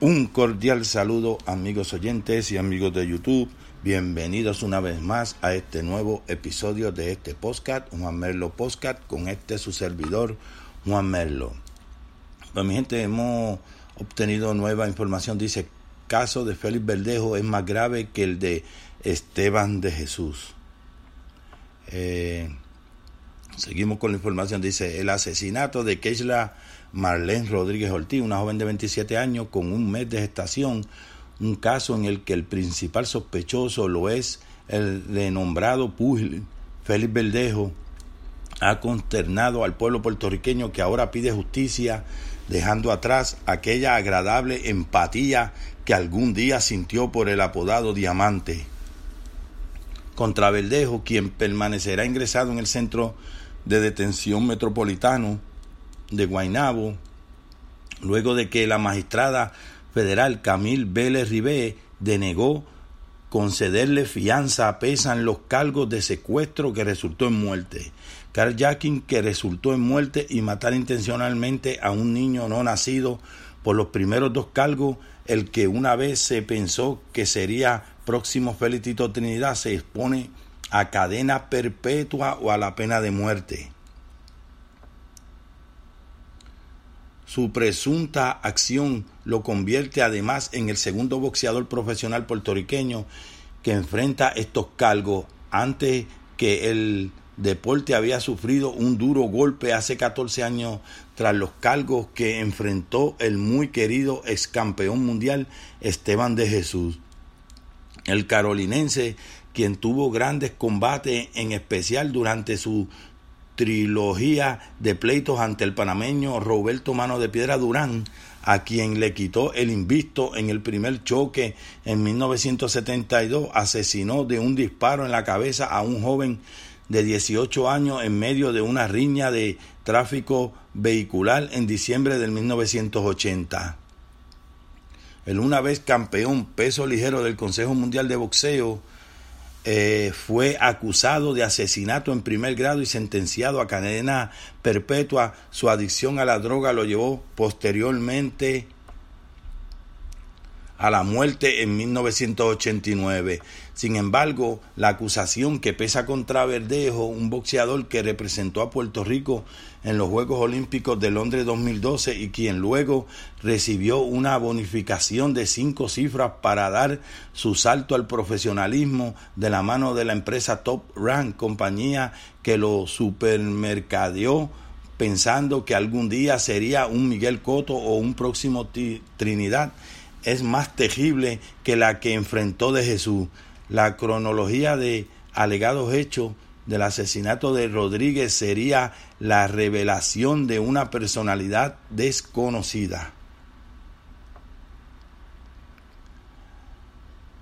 Un cordial saludo amigos oyentes y amigos de YouTube. Bienvenidos una vez más a este nuevo episodio de este podcast, Juan Merlo Podcast, con este su servidor, Juan Merlo. Pues mi gente, hemos obtenido nueva información. Dice, caso de Félix Verdejo es más grave que el de Esteban de Jesús. Eh, seguimos con la información. Dice, el asesinato de Keishla Marlene Rodríguez Ortiz, una joven de 27 años con un mes de gestación, un caso en el que el principal sospechoso lo es el renombrado púgil Félix Verdejo, ha consternado al pueblo puertorriqueño que ahora pide justicia, dejando atrás aquella agradable empatía que algún día sintió por el apodado Diamante. Contra Verdejo, quien permanecerá ingresado en el centro de detención metropolitano, de Guaynabo, luego de que la magistrada federal Camil Vélez Ribé denegó concederle fianza pesan los cargos de secuestro que resultó en muerte, carjacking que resultó en muerte y matar intencionalmente a un niño no nacido por los primeros dos cargos, el que una vez se pensó que sería próximo Felicito Trinidad se expone a cadena perpetua o a la pena de muerte. Su presunta acción lo convierte además en el segundo boxeador profesional puertorriqueño que enfrenta estos cargos antes que el deporte había sufrido un duro golpe hace 14 años tras los cargos que enfrentó el muy querido ex campeón mundial Esteban de Jesús. El carolinense, quien tuvo grandes combates en especial durante su trilogía de pleitos ante el panameño Roberto Mano de Piedra Durán, a quien le quitó el invicto en el primer choque en 1972, asesinó de un disparo en la cabeza a un joven de 18 años en medio de una riña de tráfico vehicular en diciembre del 1980. El una vez campeón peso ligero del Consejo Mundial de Boxeo, eh, fue acusado de asesinato en primer grado y sentenciado a cadena perpetua. Su adicción a la droga lo llevó posteriormente a la muerte en 1989. Sin embargo, la acusación que pesa contra Verdejo, un boxeador que representó a Puerto Rico en los Juegos Olímpicos de Londres 2012 y quien luego recibió una bonificación de cinco cifras para dar su salto al profesionalismo de la mano de la empresa Top Rank, compañía que lo supermercadeó pensando que algún día sería un Miguel Coto o un próximo Trinidad es más tejible que la que enfrentó de Jesús. La cronología de alegados hechos del asesinato de Rodríguez sería la revelación de una personalidad desconocida.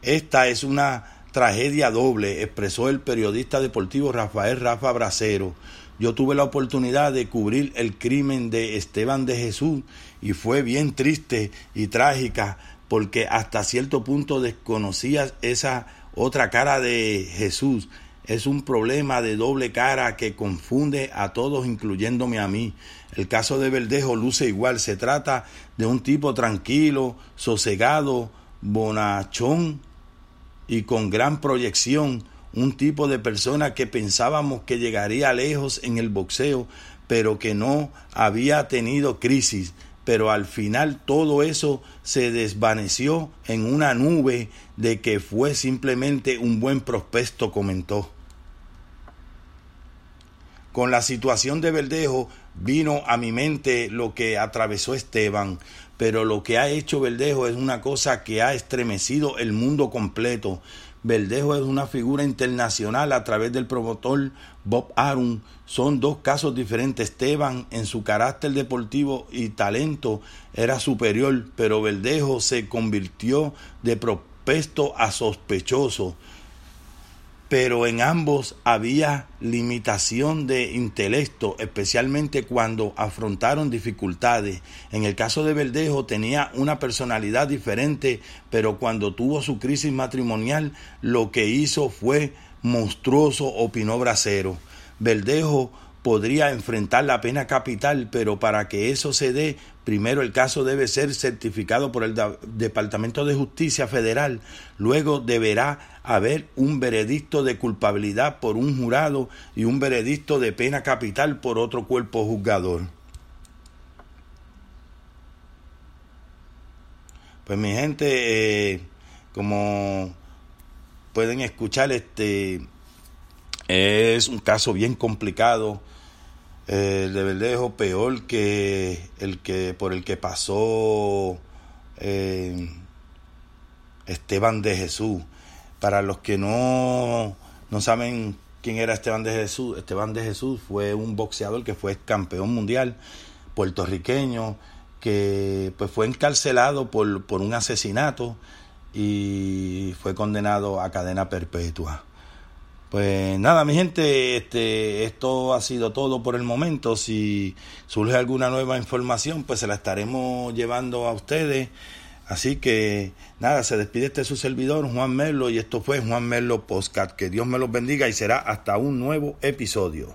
Esta es una tragedia doble, expresó el periodista deportivo Rafael Rafa Bracero. Yo tuve la oportunidad de cubrir el crimen de Esteban de Jesús y fue bien triste y trágica porque hasta cierto punto desconocías esa otra cara de Jesús. Es un problema de doble cara que confunde a todos, incluyéndome a mí. El caso de Verdejo luce igual. Se trata de un tipo tranquilo, sosegado, bonachón y con gran proyección. Un tipo de persona que pensábamos que llegaría lejos en el boxeo, pero que no había tenido crisis pero al final todo eso se desvaneció en una nube de que fue simplemente un buen prospecto, comentó. Con la situación de Verdejo vino a mi mente lo que atravesó Esteban, pero lo que ha hecho Verdejo es una cosa que ha estremecido el mundo completo. Verdejo es una figura internacional a través del promotor Bob Arum. Son dos casos diferentes. Esteban, en su carácter deportivo y talento, era superior, pero Verdejo se convirtió de propuesto a sospechoso pero en ambos había limitación de intelecto, especialmente cuando afrontaron dificultades. En el caso de Verdejo tenía una personalidad diferente, pero cuando tuvo su crisis matrimonial, lo que hizo fue monstruoso, opinó Bracero. Verdejo podría enfrentar la pena capital, pero para que eso se dé, primero el caso debe ser certificado por el Departamento de Justicia Federal, luego deberá haber un veredicto de culpabilidad por un jurado y un veredicto de pena capital por otro cuerpo juzgador. Pues mi gente, eh, como pueden escuchar, este es un caso bien complicado el de Verdejo peor que el que por el que pasó eh, Esteban de Jesús. Para los que no, no saben quién era Esteban de Jesús, Esteban de Jesús fue un boxeador que fue campeón mundial puertorriqueño que pues fue encarcelado por, por un asesinato y fue condenado a cadena perpetua. Pues nada, mi gente, este, esto ha sido todo por el momento. Si surge alguna nueva información, pues se la estaremos llevando a ustedes. Así que nada, se despide este su servidor, Juan Merlo, y esto fue Juan Merlo Postcat. Que Dios me los bendiga y será hasta un nuevo episodio.